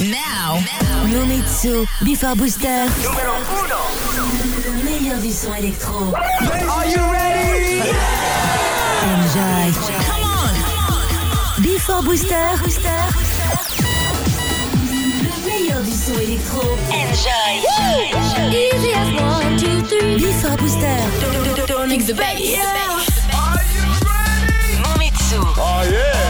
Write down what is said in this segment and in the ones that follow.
Now, Nomitsu, Before Booster. Numéro 1. Le meilleur du son électro. Are you ready? Enjoy. Come on. Before Booster. Le meilleur du son électro. Enjoy. Easy as one, two, three. Before Booster. Don't the bass. Nomitsu. Oh yeah.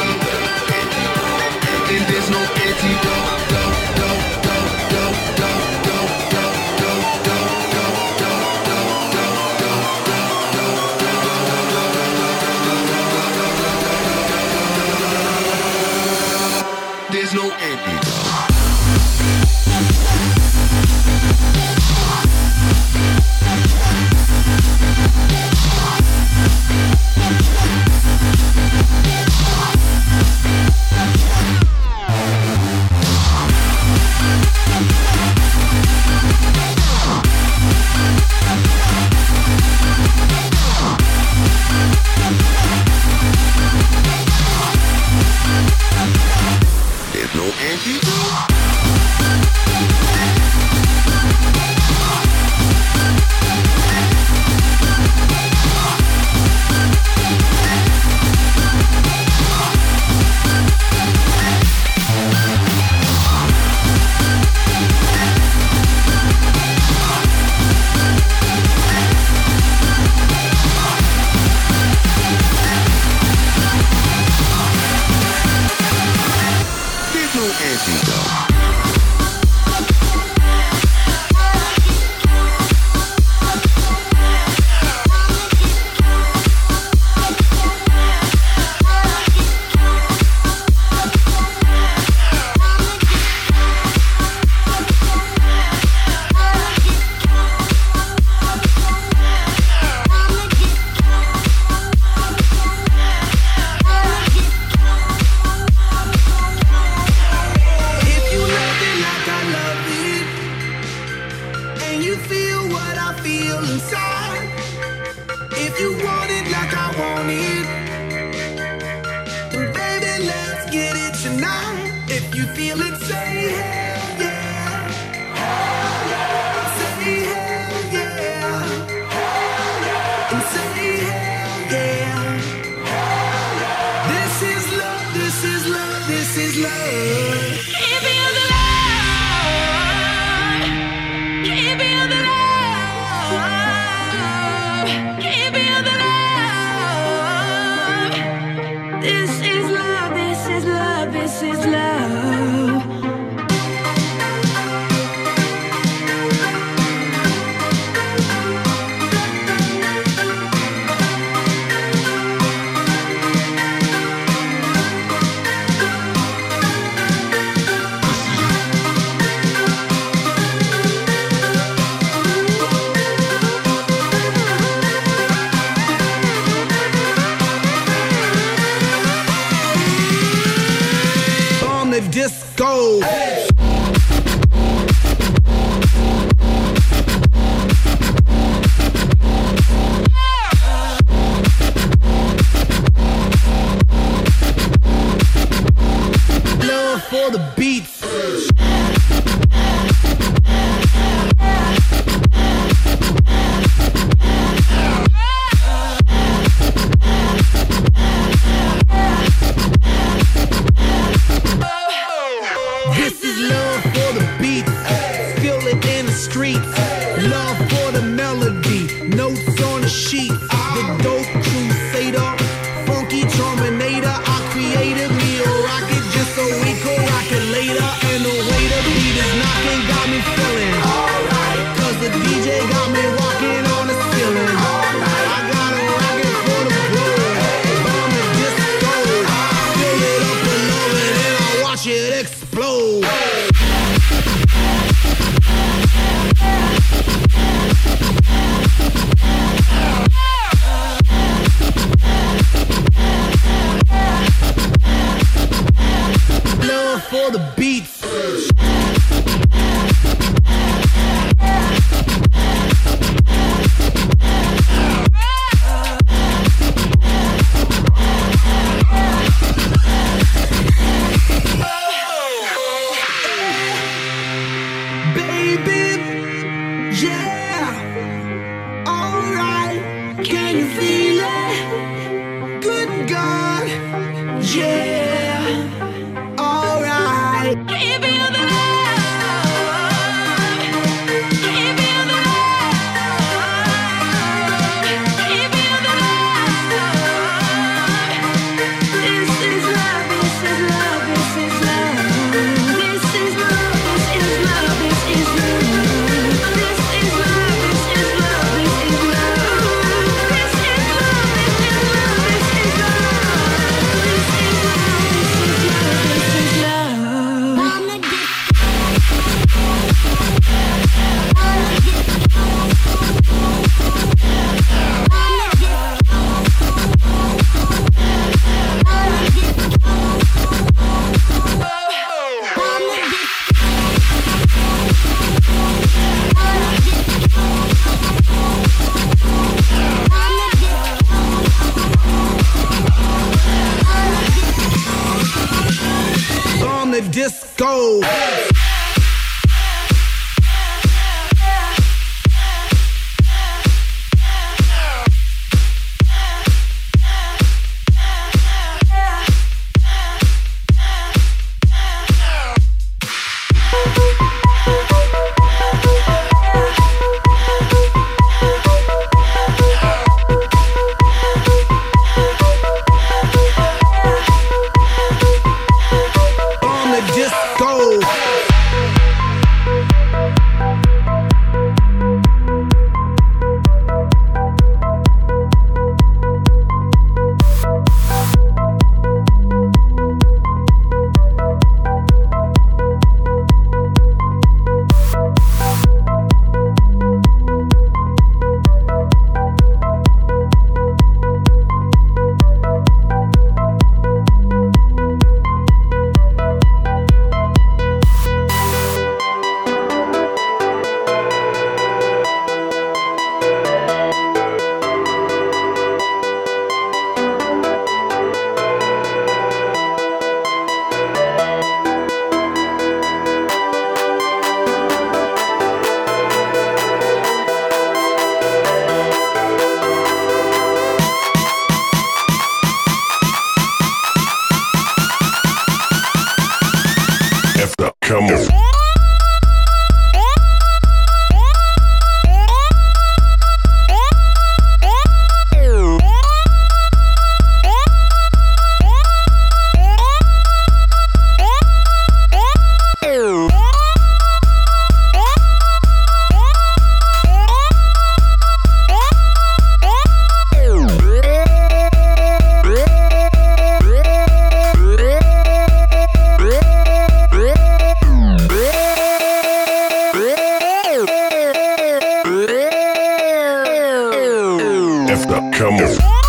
no queda crusader live disco. Hey. Come on.